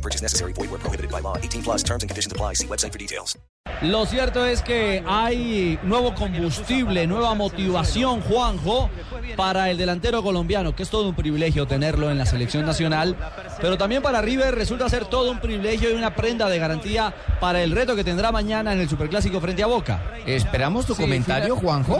No purchase necessary. Void where prohibited by law. 18 plus terms and conditions apply. See website for details. Lo cierto es que hay nuevo combustible, nueva motivación, Juanjo, para el delantero colombiano, que es todo un privilegio tenerlo en la selección nacional, pero también para River resulta ser todo un privilegio y una prenda de garantía para el reto que tendrá mañana en el Superclásico frente a Boca. Esperamos tu comentario, Juanjo.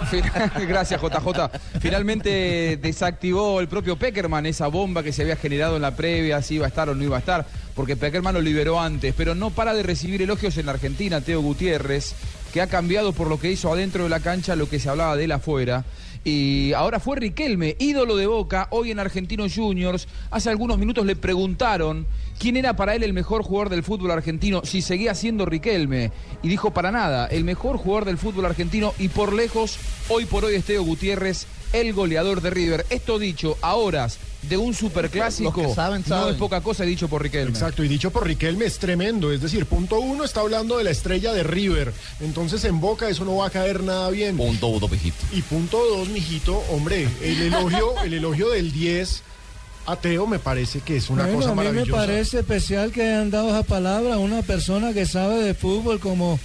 Gracias, JJ. Finalmente desactivó el propio Peckerman esa bomba que se había generado en la previa, si iba a estar o no iba a estar, porque Peckerman lo liberó antes, pero no para de recibir elogios en la Argentina, Teo Gutiérrez, que ha cambiado por lo que hizo adentro de la cancha lo que se hablaba de él afuera. Y ahora fue Riquelme, ídolo de Boca, hoy en Argentinos Juniors. Hace algunos minutos le preguntaron quién era para él el mejor jugador del fútbol argentino, si seguía siendo Riquelme. Y dijo para nada, el mejor jugador del fútbol argentino y por lejos, hoy por hoy es Teo Gutiérrez, el goleador de River. Esto dicho a horas de un superclásico, que saben, no saben. es poca cosa dicho por Riquelme. Exacto, y dicho por Riquelme es tremendo. Es decir, punto uno está hablando de la estrella de River. Entonces en Boca eso no va a caer nada bien. Punto uno, mijito. Y punto dos, mijito, hombre, el elogio, el elogio del 10 a Teo me parece que es una Bueno, cosa a mí me maravillosa. parece especial que hayan dado esa palabra a una persona que sabe de fútbol como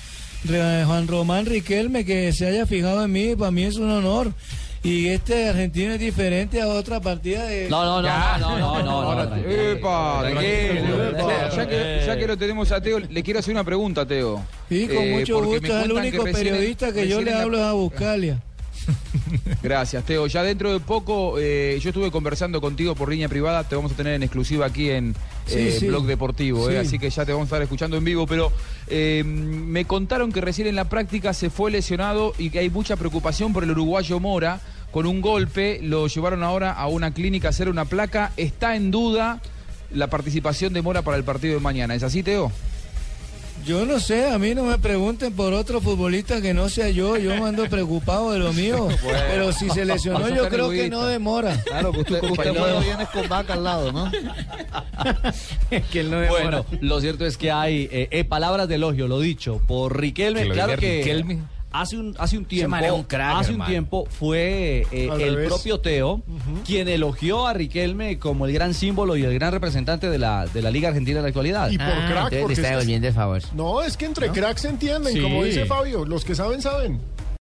Juan Román Riquelme, que se haya fijado en mí, para mí es un honor. Y este argentino es diferente a otra partida de... No, no, no, Ya. no, no, no, epa, tranquilo. Ya que, ya que lo tenemos a Teo, le quiero hacer una pregunta, Teo. Sí, con Eh, mucho gusto, es el único periodista que yo le hablo a Buscalia. Gracias, Teo. Ya dentro de poco, eh, yo estuve conversando contigo por línea privada, te vamos a tener en exclusiva aquí en Sí, eh, sí. Blog Deportivo, eh, Sí. así que ya te vamos a estar escuchando en vivo, pero eh, me contaron que recién en la práctica se fue lesionado y que hay mucha preocupación por el uruguayo Mora, con un golpe, lo llevaron ahora a una clínica a hacer una placa, está en duda la participación de Mora para el partido de mañana, ¿es así, Teo? Yo no sé, a mí no me pregunten por otro futbolista que no sea yo, yo me ando preocupado de lo mío. Pero si se lesionó, yo creo que no demora. Claro, que usted, usted no vienes con vaca al lado, ¿no? que él no demora. Bueno, lo cierto es que hay eh, eh, palabras de elogio, lo dicho, por Riquelme. Que lo claro que Riquelme. Hace un hace un tiempo, un crack, hace un tiempo fue eh, el revés. propio Teo quien elogió a Riquelme como el gran símbolo y el gran representante de la de la Liga Argentina en la actualidad. Y por crack, porque es que- el favor. no, es que entre cracks se entienden, Sí. como dice Fabio, los que saben, saben.